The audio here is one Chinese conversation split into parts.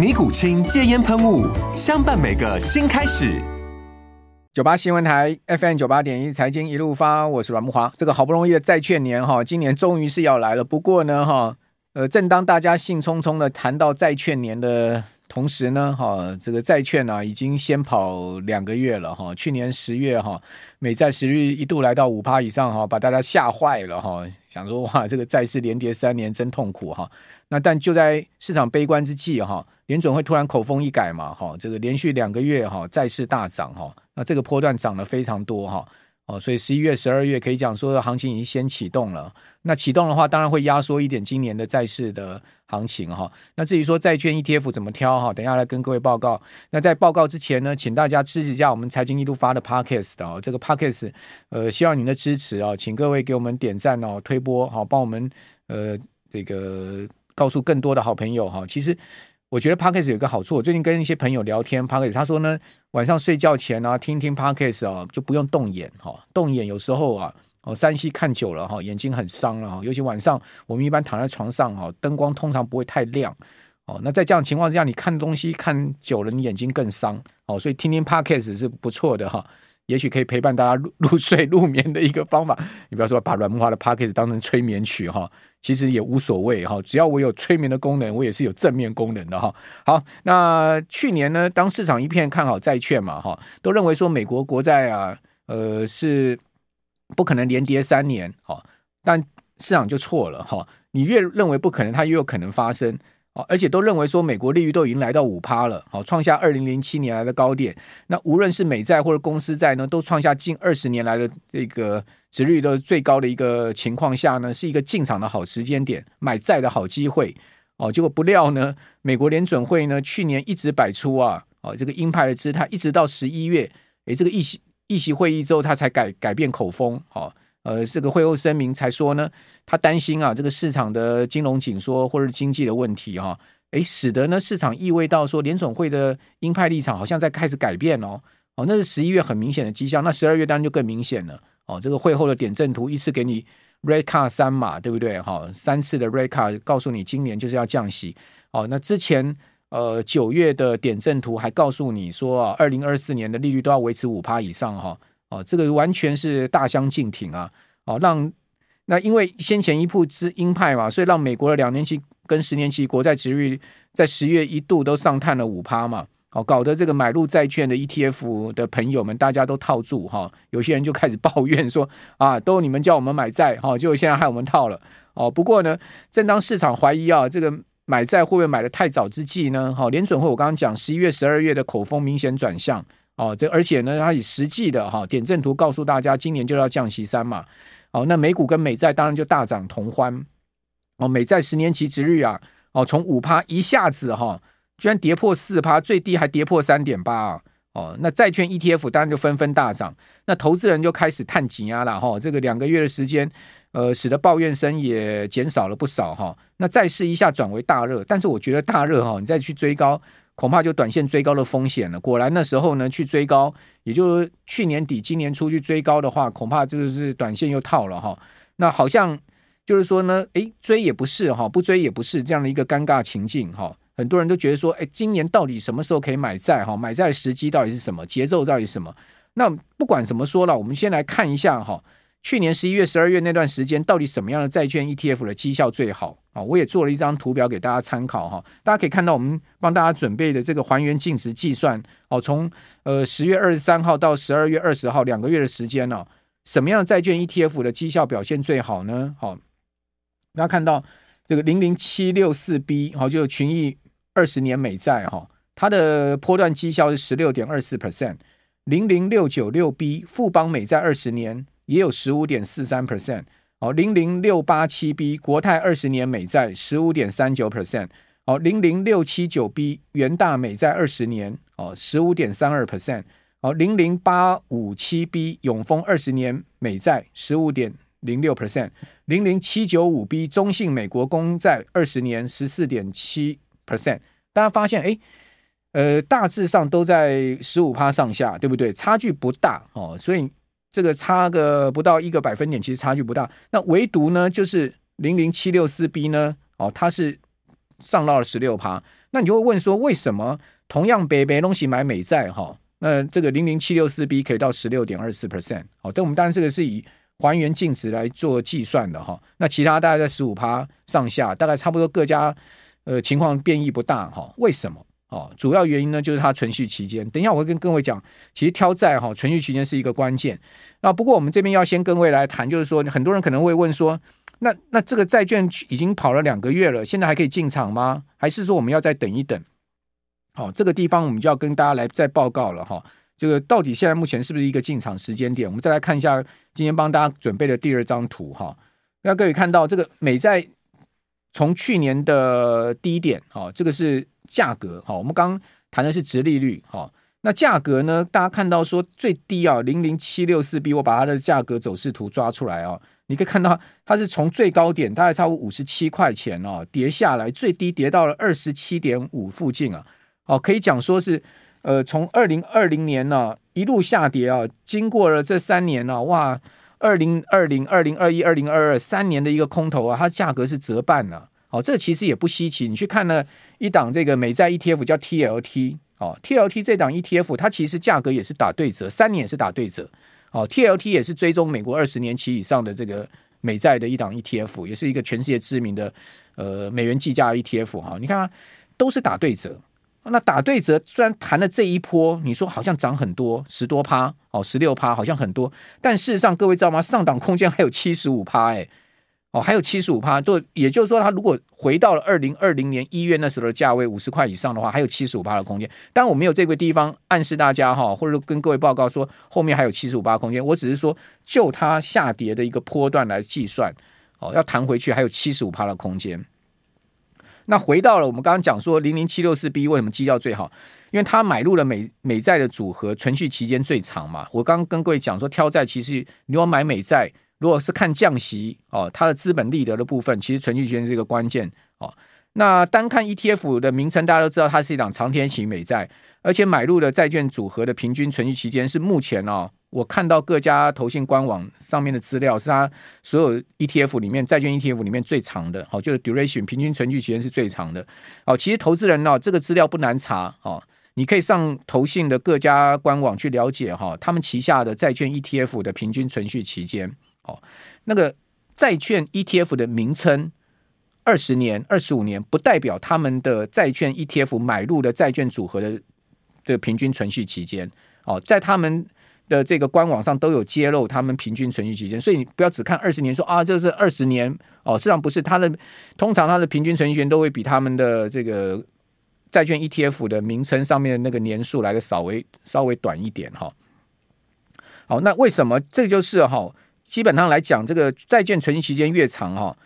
尼古清戒烟喷雾，相伴每个新开始。九八新闻台 FM 九八点一财经一路发，我是阮木华。这个好不容易的债券年哈，今年终于是要来了。不过呢哈，呃，正当大家兴冲冲的谈到债券年的同时呢，哈，这个债券呢已经先跑两个月了哈。去年十月哈，美债十日一度来到五趴以上哈，把大家吓坏了哈，想说哇，这个债市连跌三年真痛苦哈。那但就在市场悲观之际哈。联准会突然口风一改嘛，哈，这个连续两个月哈债市大涨哈，那这个波段涨了非常多哈，哦，所以十一月、十二月可以讲说行情已经先启动了。那启动的话，当然会压缩一点今年的债市的行情哈。那至于说债券 ETF 怎么挑哈，等下来跟各位报告。那在报告之前呢，请大家支持一下我们财经一路发的 Podcast 哦，这个 Podcast 呃，希望您的支持啊，请各位给我们点赞哦，推播好，帮我们呃这个告诉更多的好朋友哈。其实。我觉得 Podcast 有一个好处，我最近跟一些朋友聊天，Podcast 他说呢，晚上睡觉前啊，听听 Podcast 啊，就不用动眼哈，动眼有时候啊，哦，三 C 看久了哈，眼睛很伤了哈，尤其晚上我们一般躺在床上哈，灯光通常不会太亮哦，那在这样情况之下，你看东西看久了，你眼睛更伤哦，所以听听 Podcast 是不错的哈。也许可以陪伴大家入入睡入眠的一个方法。你不要说把阮慕驊的 Podcast 当成催眠曲哈，其实也无所谓哈。只要我有催眠的功能，我也是有正面功能的哈。好，那去年呢，当市场一片看好债券嘛哈，都认为说美国国债啊，呃是不可能连跌三年哈，但市场就错了哈。你越认为不可能，它越有可能发生。而且都认为说美国利率都已经来到五趴了，好，创下二零零七年来的高点。那无论是美债或者公司债呢，都创下近二十年来的这个殖率的最高的一个情况下呢，是一个进场的好时间点，买债的好机会。哦，结果不料呢，美国联准会呢去年一直摆出啊，哦这个鹰派的姿态，一直到十一月，诶，这个议席议席会议之后，他才改改变口风，好。呃，这个会后声明才说呢，他担心啊，这个市场的金融紧缩或者是经济的问题哈，诶，使得呢市场意味到说联准会的鹰派立场好像在开始改变哦，哦，那是十一月很明显的迹象，那十二月当然就更明显了哦。这个会后的点阵图一次给你 rate cut 三码，对不对？哈，三次的 rate cut 告诉你今年就是要降息哦。那之前呃九月的点阵图还告诉你说啊，二零二四年的利率都要维持五趴以上哈。哦这个完全是大相径庭啊！哦，让那因为先前一步之鹰派嘛，所以让美国的两年期跟十年期国债殖率在十月一度都上探了五趴嘛。哦，搞得这个买入债券的 ETF 的朋友们，大家都套住哈、哦。有些人就开始抱怨说啊，都你们叫我们买债哈，结果现在害我们套了。哦，不过呢，正当市场怀疑啊，这个买债会不会买得太早之际呢？好、哦，联准会我刚刚讲十一月、十二月的口风明显转向。哦，这而且呢，它以实际的哈点阵图告诉大家，今年就要降息三嘛。哦，那美股跟美债当然就大涨同欢。哦，美债十年期殖率啊，哦，从五趴一下子哈，居然跌破四趴，最低还跌破三点八啊。哦，那债券 ETF 当然就纷纷大涨，那投资人就开始探紧压了哈。这个两个月的时间，呃，使得抱怨声也减少了不少哈。那债市一下转为大热，但是我觉得大热哈，你再去追高。恐怕就短线追高的风险了。果然那时候呢，去追高，也就是去年底、今年初去追高的话，恐怕就是短线又套了哈。那好像就是说呢，诶，追也不是哈，不追也不是这样的一个尴尬情境哈。很多人都觉得说，诶，今年到底什么时候可以买债哈？买债时机到底是什么？节奏到底是什么？那不管怎么说了，我们先来看一下哈。去年十一月、十二月那段时间，到底什么样的债券 ETF 的绩效最好啊？我也做了一张图表给大家参考哈。大家可以看到，我们帮大家准备的这个还原净值计算哦，从呃十月二十三号到十二月二十号两个月的时间呢，什么样的债券 ETF 的绩效表现最好呢？好，大家看到这个零零七六四 B 好，就是群益二十年美债哈，它的波段绩效是十六点二四 percent。零零六九六 B 富邦美债二十年。也有十五点四三 percent 哦，零零六八七 B 国泰二十年美债十五点三九 percent 哦，零零六七九 B 元大美债二十年哦十五点三二 percent 哦，零零八五七 B 永丰二十年美债十五点零六 percent 零零七九五 B 中信美国公债二十年十四点七 percent，大家发现哎，呃，大致上都在十五趴上下，对不对？差距不大哦，所以。这个差个不到一个百分点，其实差距不大。那唯独呢，就是零零七六四 B 呢，哦，它是上到了十六趴。那你就会问说，为什么同样北北东西买美债哈，那这个零零七六四 B 可以到十六点二四 percent？好，但我们当然这个是以还原净值来做计算的哈。那其他大概在十五趴上下，大概差不多各家呃情况变异不大哈。为什么？哦，主要原因呢，就是它存续期间。等一下我会跟各位讲，其实挑债哈，存续期间是一个关键。那不过我们这边要先跟各位来谈，就是说很多人可能会问说，那那这个债券已经跑了两个月了，现在还可以进场吗？还是说我们要再等一等？好，这个地方我们就要跟大家来再报告了哈。这个到底现在目前是不是一个进场时间点？我们再来看一下今天帮大家准备的第二张图哈。那各位看到这个美债从去年的低点，哈，这个是。价格好，我们刚刚谈的是殖利率好，那价格呢？大家看到说最低啊，零零七六四 B，我把它的价格走势图抓出来啊，你可以看到它是从最高点大概差不五十七块钱哦，跌下来，最低跌到了二十七点五附近啊，哦，可以讲说是呃，从二零二零年呢一路下跌啊，经过了这三年呢，哇，二零二零、二零二一、二零二二三年的一个空头啊，它价格是折半了。好，这其实也不稀奇。你去看呢，一档这个美债 ETF 叫 TLT 哦，TLT 这档 ETF 它其实价格也是打对折，三年也是打对折。哦，TLT 也是追踪美国二十年期以上的这个美债的一档 ETF，也是一个全世界知名的呃美元计价 ETF 哈。你看啊，都是打对折。那打对折虽然谈了这一波，你说好像涨很多，十多趴哦，十六趴好像很多，但事实上各位知道吗？上档空间还有七十五趴哎。哦，还有七十五趴，就也就是说，它如果回到了二零二零年一月那时候的价位五十块以上的话，还有七十五趴的空间。但，我没有这个地方暗示大家哈，或者跟各位报告说后面还有七十五趴空间。我只是说，就它下跌的一个波段来计算，哦，要弹回去还有七十五趴的空间。那回到了我们刚刚讲说零零七六四 B 为什么绩效最好？因为它买入了美美债的组合，存续期间最长嘛。我刚刚跟各位讲说，挑债其实你要买美债。如果是看降息哦，它的资本利得的部分，其实存续权是一个关键哦。那单看 ETF 的名称，大家都知道它是一档长天期美债，而且买入的债券组合的平均存续期间是目前哦，我看到各家投信官网上面的资料，是它所有 ETF 里面债券 ETF 里面最长的哦，就是 duration 平均存续期间是最长的哦。其实投资人呢，这个资料不难查哦，你可以上投信的各家官网去了解哈，他们旗下的债券 ETF 的平均存续期间。哦，那个债券 ETF 的名称，二十年、二十五年，不代表他们的债券 ETF 买入的债券组合的的平均存续期间。哦，在他们的这个官网上都有揭露他们平均存续期间，所以你不要只看二十年说，啊，这是二十年哦，实际上不是，它的通常它的平均存续期都会比他们的这个债券 ETF 的名称上面的那个年数来的稍微稍微短一点哈。好，那为什么这就是哈？基本上来讲，这个债券存期时间越长哈，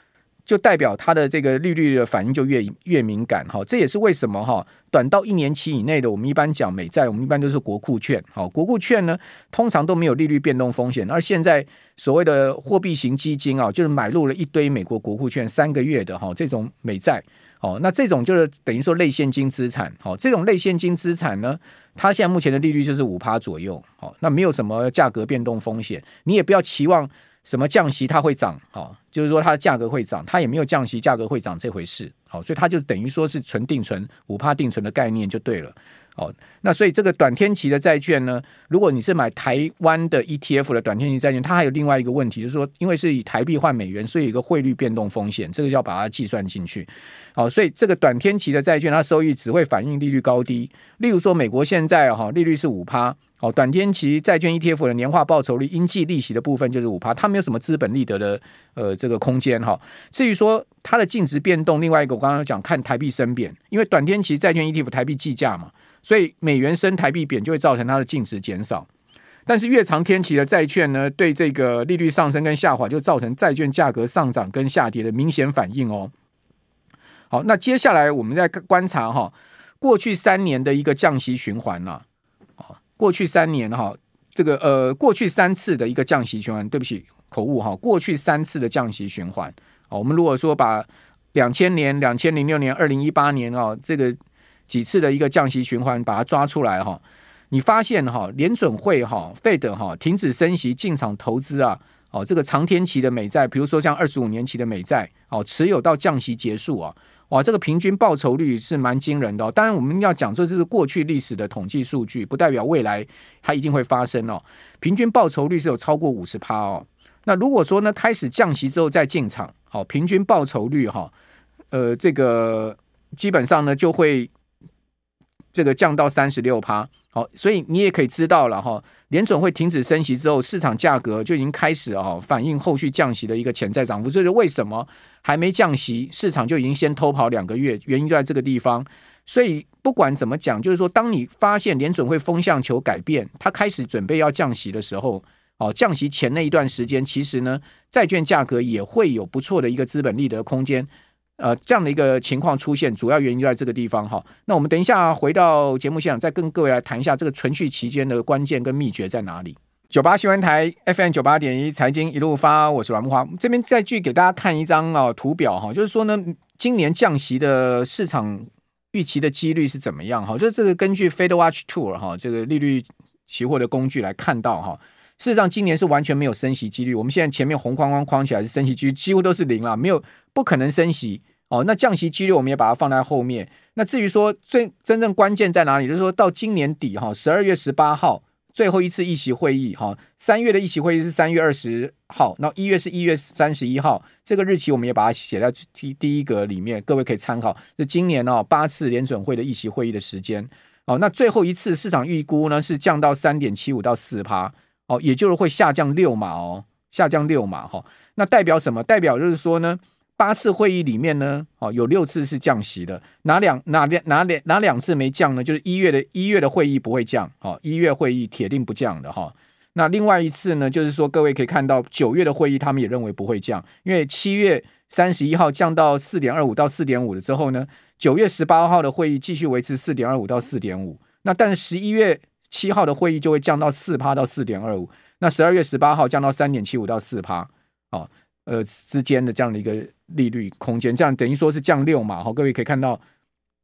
就代表它的这个利率的反应就越越敏感哈。这也是为什么哈，短到一年期以内的，我们一般讲美债，我们一般都是国库券。好，国库券呢，通常都没有利率变动风险。而现在所谓的货币型基金啊，就是买入了一堆美国国库券三个月的哈，这种美债。哦，那这种就是等于说类现金资产，好，这种类现金资产呢，它现在目前的利率就是五趴左右，好，那没有什么价格变动风险，你也不要期望什么降息它会涨，好，就是说它的价格会涨，它也没有降息价格会涨这回事，好，所以它就等于说是纯定存五趴定存的概念就对了，哦，那所以这个短天期的债券呢，如果你是买台湾的 ETF 的短天期债券，它还有另外一个问题，就是说，因为是以台币换美元，所以有一个汇率变动风险，这个要把它计算进去。好，所以这个短天期的债券，它收益只会反映利率高低。例如说，美国现在哈利率是五趴，哦，短天期债券 ETF 的年化报酬率应计利息的部分就是五趴，它没有什么资本利得的呃这个空间哈。至于说它的净值变动，另外一个我刚刚讲看台币升贬，因为短天期债券 ETF 台币计价嘛。所以美元升，台币贬，就会造成它的净值减少。但是越长天期的债券呢，对这个利率上升跟下滑，就造成债券价格上涨跟下跌的明显反应哦。好，那接下来我们再观察哈，过去三年的一个降息循环呐。过去三年哈，这个呃，过去三次的一个降息循环，对不起，口误哈，过去三次的降息循环。我们如果说把两千年、两千零六年、二零一八年啊，这个。几次的一个降息循环，把它抓出来哈，你发现哈，联准会哈，Fed 哈停止升息进场投资啊，哦，这个长天期的美债，比如说像二十五年期的美债，哦，持有到降息结束啊，哇，这个平均报酬率是蛮惊人的。当然，我们要讲这是过去历史的统计数据，不代表未来它一定会发生哦。平均报酬率是有超过五十趴哦。那如果说呢，开始降息之后再进场，好，平均报酬率哈，呃，这个基本上呢就会。这个降到三十六趴，好，所以你也可以知道了哈，联准会停止升息之后，市场价格就已经开始啊反映后续降息的一个潜在涨幅。这是为什么还没降息，市场就已经先偷跑两个月？原因就在这个地方。所以不管怎么讲，就是说，当你发现联准会风向球改变，它开始准备要降息的时候，哦，降息前那一段时间，其实呢，债券价格也会有不错的一个资本利得空间。呃，这样的一个情况出现，主要原因就在这个地方哈。那我们等一下回到节目现场，再跟各位来谈一下这个存续期间的关键跟秘诀在哪里。九八新闻台 FM 九八点一财经一路发，我是阮木华。这边再继续给大家看一张啊图表哈，就是说呢，今年降息的市场预期的几率是怎么样哈？就是这个根据 FedWatch Tool 哈这个利率期货的工具来看到哈。事实上，今年是完全没有升息几率。我们现在前面红框框框起来是升息几率，几乎都是零了，没有不可能升息哦。那降息几率我们也把它放在后面。那至于说最真正关键在哪里，就是说到今年底哈，十二月十八号最后一次议席会议哈，三月的议席会议是三月二十号，那一月是一月三十一号，这个日期我们也把它写在第第一格里面，各位可以参考。是今年哦八次联准会的议席会议的时间哦。那最后一次市场预估呢是降到三点七五到四趴。哦，也就是会下降六码哦，下降六码哈。那代表什么？代表就是说呢，八次会议里面呢，哦，有六次是降息的，哪两哪两哪两哪两次没降呢？就是一月的一月的会议不会降，哦，一月会议铁定不降的哈。那另外一次呢，就是说各位可以看到九月的会议，他们也认为不会降，因为七月三十一号降到四点二五到四点五了之后呢，九月十八号的会议继续维持四点二五到四点五。那但是十一月。七号的会议就会降到四趴到四点二五，那十二月十八号降到三点七五到四趴，哦，呃之间的这样的一个利率空间，这样等于说是降六码哈，各位可以看到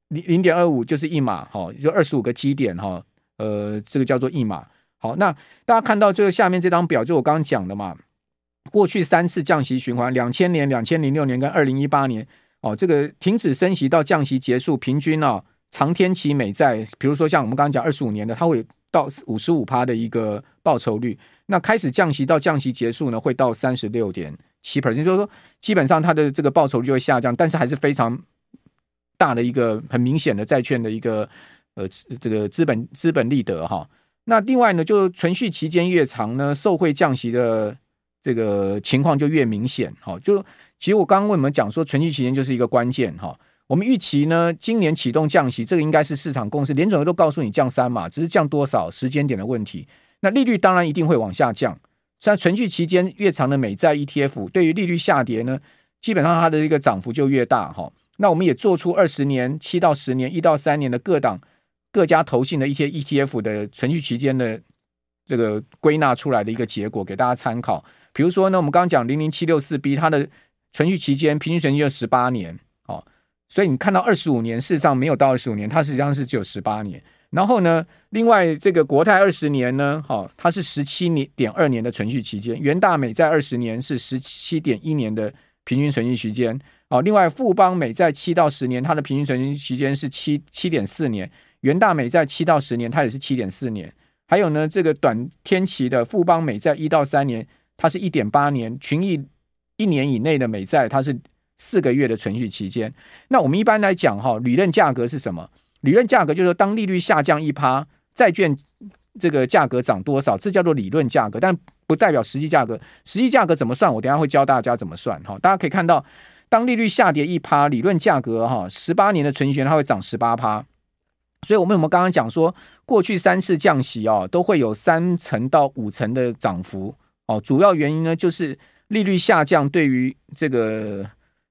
零零点二五就是一码哈，就二十五个基点哈，呃，这个叫做一码。好，那大家看到这个下面这张表，就我刚刚讲的嘛，过去三次降息循环，两千年、两千零六年跟二零一八年，哦，这个停止升息到降息结束，平均啊，长天期美债，比如说像我们刚刚讲二十五年的，它会。到五十五趴的一个报酬率，那开始降息到降息结束呢，会到三十六点七 percent，就是说基本上它的这个报酬率就会下降，但是还是非常大的一个很明显的债券的一个呃这个资本资本利得哈。那另外呢，就存续期间越长呢，受惠降息的这个情况就越明显哈。就其实我刚刚为什么讲说存续期间就是一个关键哈。我们预期呢，今年启动降息，这个应该是市场共识。联准会都告诉你降三嘛，只是降多少时间点的问题。那利率当然一定会往下降。在存续期间越长的美债 ETF，对于利率下跌呢，基本上它的一个涨幅就越大哈。那我们也做出二十年、七到十年、一到三年的各档各家投信的一些 ETF 的存续期间的这个归纳出来的一个结果给大家参考。比如说呢，我们刚刚讲零零七六四 B，它的存续期间平均存续就十八年。所以你看到二十五年，事实上没有到二十五年，它实际上是只有十八年。然后呢，另外这个国泰二十年呢，好，它是十七年点二年的存续期间。元大美债二十年是十七点一年的平均存续期间。好，另外富邦美债七到十年，它的平均存续期间是七七点四年。元大美债七到十年，它也是七点四年。还有呢，这个短天期的富邦美债一到三年，它是一点八年。群益一年以内的美债，它是四个月的存续期间。那我们一般来讲哈，理论价格是什么？理论价格就是说，当利率下降一趴，债券这个价格涨多少，这叫做理论价格，但不代表实际价格。实际价格怎么算？我等下会教大家怎么算哈。大家可以看到，当利率下跌一趴，理论价格哈，十八年的存续权它会涨十八趴。所以，我们我们刚刚讲说，过去三次降息哦，都会有三成到五成的涨幅哦。主要原因呢，就是利率下降对于这个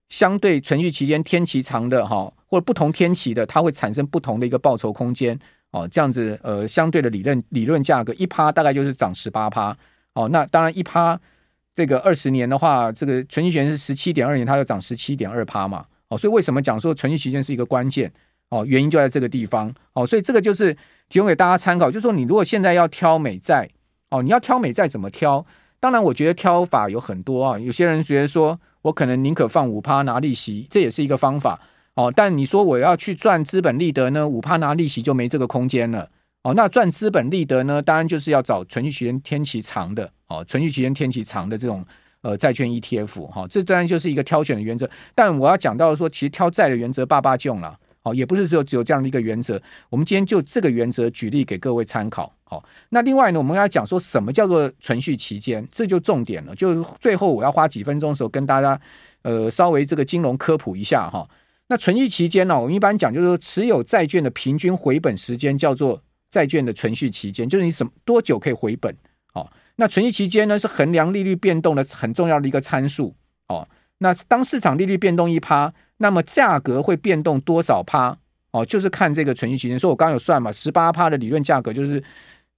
相对存续期间天期长的哈，或者不同天期的，它会产生不同的一个报酬空间哦。这样子呃，相对的理论理论价格一趴大概就是涨十八趴哦。那当然一趴这个二十年的话，这个存续权是十七点二年，它就涨十七点二趴嘛。哦，所以为什么讲说存续期间是一个关键？哦，原因就在这个地方哦，所以这个就是提供给大家参考，就是说你如果现在要挑美债哦，你要挑美债怎么挑？当然，我觉得挑法有很多啊。有些人觉得说我可能宁可放五趴拿利息，这也是一个方法哦。但你说我要去赚资本利得呢，五趴拿利息就没这个空间了哦。那赚资本利得呢，当然就是要找存续期间天期长的哦，存续期间天期长的这种呃债券 ETF 哈、哦，这当然就是一个挑选的原则。但我要讲到说，其实挑债的原则爸爸囧了。也不是只有只有这样的一个原则。我们今天就这个原则举例给各位参考。好，那另外呢，我们要讲说什么叫做存续期间，这就重点了。就最后我要花几分钟的时候跟大家呃稍微这个金融科普一下哈。那存续期间呢，我们一般讲就是说持有债券的平均回本时间叫做债券的存续期间，就是你什么多久可以回本。好，那存续期间呢是衡量利率变动的很重要的一个参数。哦，那当市场利率变动一趴。那么价格会变动多少趴？哦，就是看这个存续期间。所以我刚刚有算嘛，十八趴的理论价格就是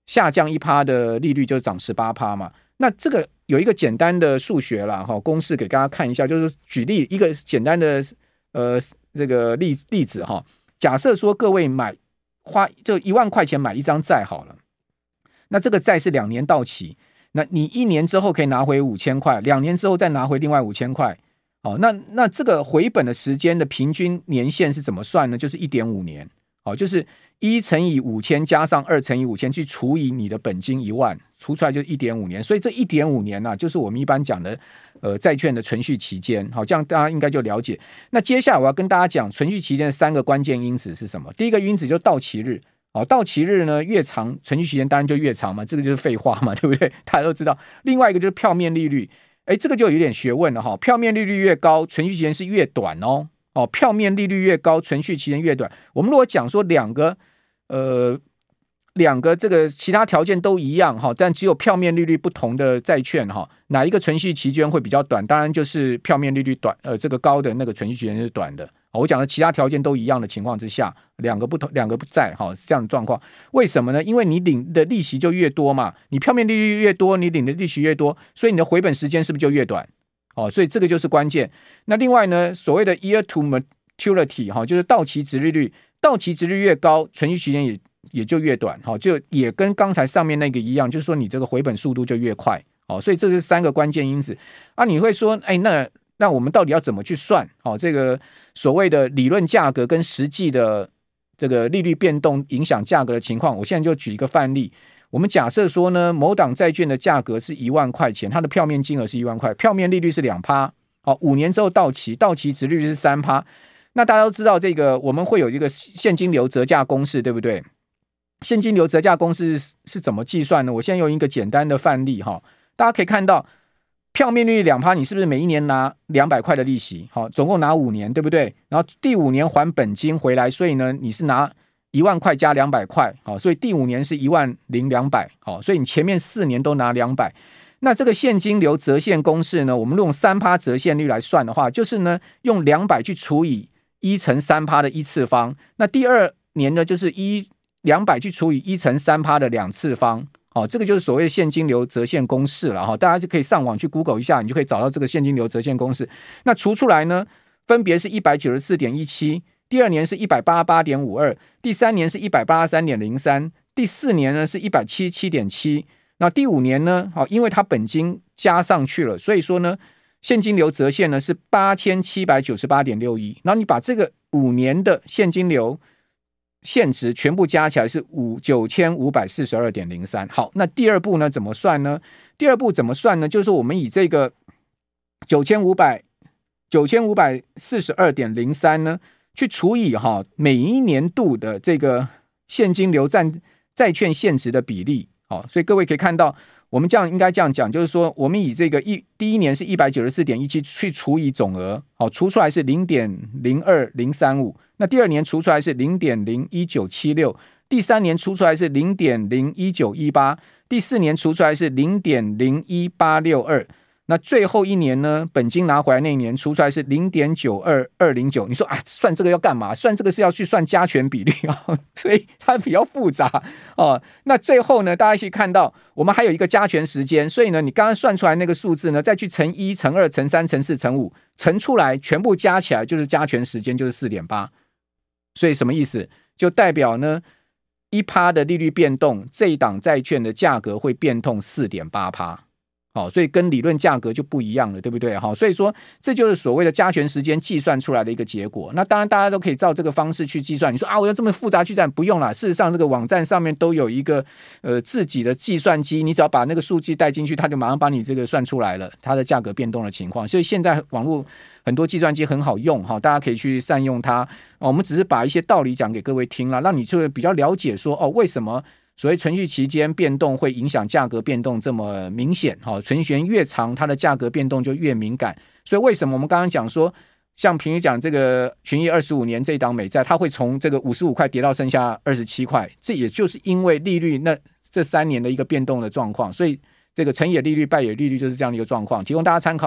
下降一趴的利率就涨十八趴嘛。那这个有一个简单的数学啦，哈，公式给大家看一下，就是举例一个简单的呃这个例例子哈。假设说各位买花就一万块钱买一张债好了，那这个债是两年到期，那你一年之后可以拿回五千块，两年之后再拿回另外五千块。哦，那那这个回本的时间的平均年限是怎么算呢？就是一点五年，哦，就是一乘以五千加上二乘以五千去除以你的本金一万，除出来就一点五年。所以这一点五年呢、啊，就是我们一般讲的呃债券的存续期间。好，这样大家应该就了解。那接下来我要跟大家讲存续期间的三个关键因子是什么？第一个因子就到期日，哦，到期日呢越长，存续期间当然就越长嘛，这个就是废话嘛，对不对？大家都知道。另外一个就是票面利率。哎，这个就有点学问了哈。票面利率越高，存续期间是越短哦。哦，票面利率越高，存续期间越短。我们如果讲说两个，呃，两个这个其他条件都一样哈，但只有票面利率不同的债券哈，哪一个存续期间会比较短？当然就是票面利率短，呃，这个高的那个存续期间是短的。我讲的其他条件都一样的情况之下，两个不同两个不在哈，是这样的状况。为什么呢？因为你领的利息就越多嘛，你票面利率越多，你领的利息越多，所以你的回本时间是不是就越短？哦，所以这个就是关键。那另外呢，所谓的 year to maturity 哈，就是到期值利率，到期值率越高，存续时间也也就越短。哈，就也跟刚才上面那个一样，就是说你这个回本速度就越快。哦，所以这是三个关键因子啊。你会说，哎，那？那我们到底要怎么去算？哦，这个所谓的理论价格跟实际的这个利率变动影响价格的情况，我现在就举一个范例。我们假设说呢，某档债券的价格是一万块钱，它的票面金额是一万块，票面利率是两趴，好，五年之后到期，到期值率是三趴。那大家都知道，这个我们会有一个现金流折价公式，对不对？现金流折价公式是怎么计算呢？我现在用一个简单的范例哈，大家可以看到。票面利率两趴，你是不是每一年拿两百块的利息？好，总共拿五年，对不对？然后第五年还本金回来，所以呢，你是拿一万块加两百块，好，所以第五年是一万零两百，好，所以你前面四年都拿两百。那这个现金流折现公式呢，我们用三趴折现率来算的话，就是呢，用两百去除以一乘三趴的一次方，那第二年呢，就是一两百去除以一乘三趴的两次方。哦，这个就是所谓的现金流折现公式了哈，大家就可以上网去 Google 一下，你就可以找到这个现金流折现公式。那除出来呢，分别是一百九十四点一七，第二年是一百八十八点五二，第三年是一百八十三点零三，第四年呢是一百七十七点七，那第五年呢，好，因为它本金加上去了，所以说呢，现金流折现呢是八千七百九十八点六一。然后你把这个五年的现金流现值全部加起来是五九千五百四十二点零三。好，那第二步呢？怎么算呢？第二步怎么算呢？就是我们以这个九千五百九千五百四十二点零三呢，去除以哈每一年度的这个现金流占债券现值的比例。好，所以各位可以看到。我们这样应该这样讲，就是说，我们以这个一第一年是一百九十四点一七去除以总额，好，除出来是零点零二零三五。那第二年除出来是零点零一九七六，第三年除出来是零点零一九一八，第四年除出来是零点零一八六二。那最后一年呢，本金拿回来那一年除出来是零点九二二零九。你说啊，算这个要干嘛？算这个是要去算加权比率啊，所以它比较复杂哦。那最后呢，大家一起看到，我们还有一个加权时间，所以呢，你刚刚算出来那个数字呢，再去乘一、乘二、乘三、乘四、乘五，乘出来全部加起来就是加权时间，就是四点八。所以什么意思？就代表呢，一趴的利率变动，这一档债券的价格会变动四点八趴。好，所以跟理论价格就不一样了，对不对？好，所以说这就是所谓的加权时间计算出来的一个结果。那当然，大家都可以照这个方式去计算。你说啊，我要这么复杂计算，不用了。事实上，这个网站上面都有一个呃自己的计算机，你只要把那个数据带进去，它就马上把你这个算出来了，它的价格变动的情况。所以现在网络很多计算机很好用，哈，大家可以去善用它。哦我们只是把一些道理讲给各位听了，让你就会比较了解说哦，为什么？所以存续期间变动会影响价格变动这么明显，哈，存续越长，它的价格变动就越敏感。所以为什么我们刚刚讲说，像平时讲这个群益二十五年这一档美债，它会从这个五十五块跌到剩下二十七块，这也就是因为利率那这三年的一个变动的状况。所以这个成也利率，败也利率就是这样的一个状况，提供大家参考。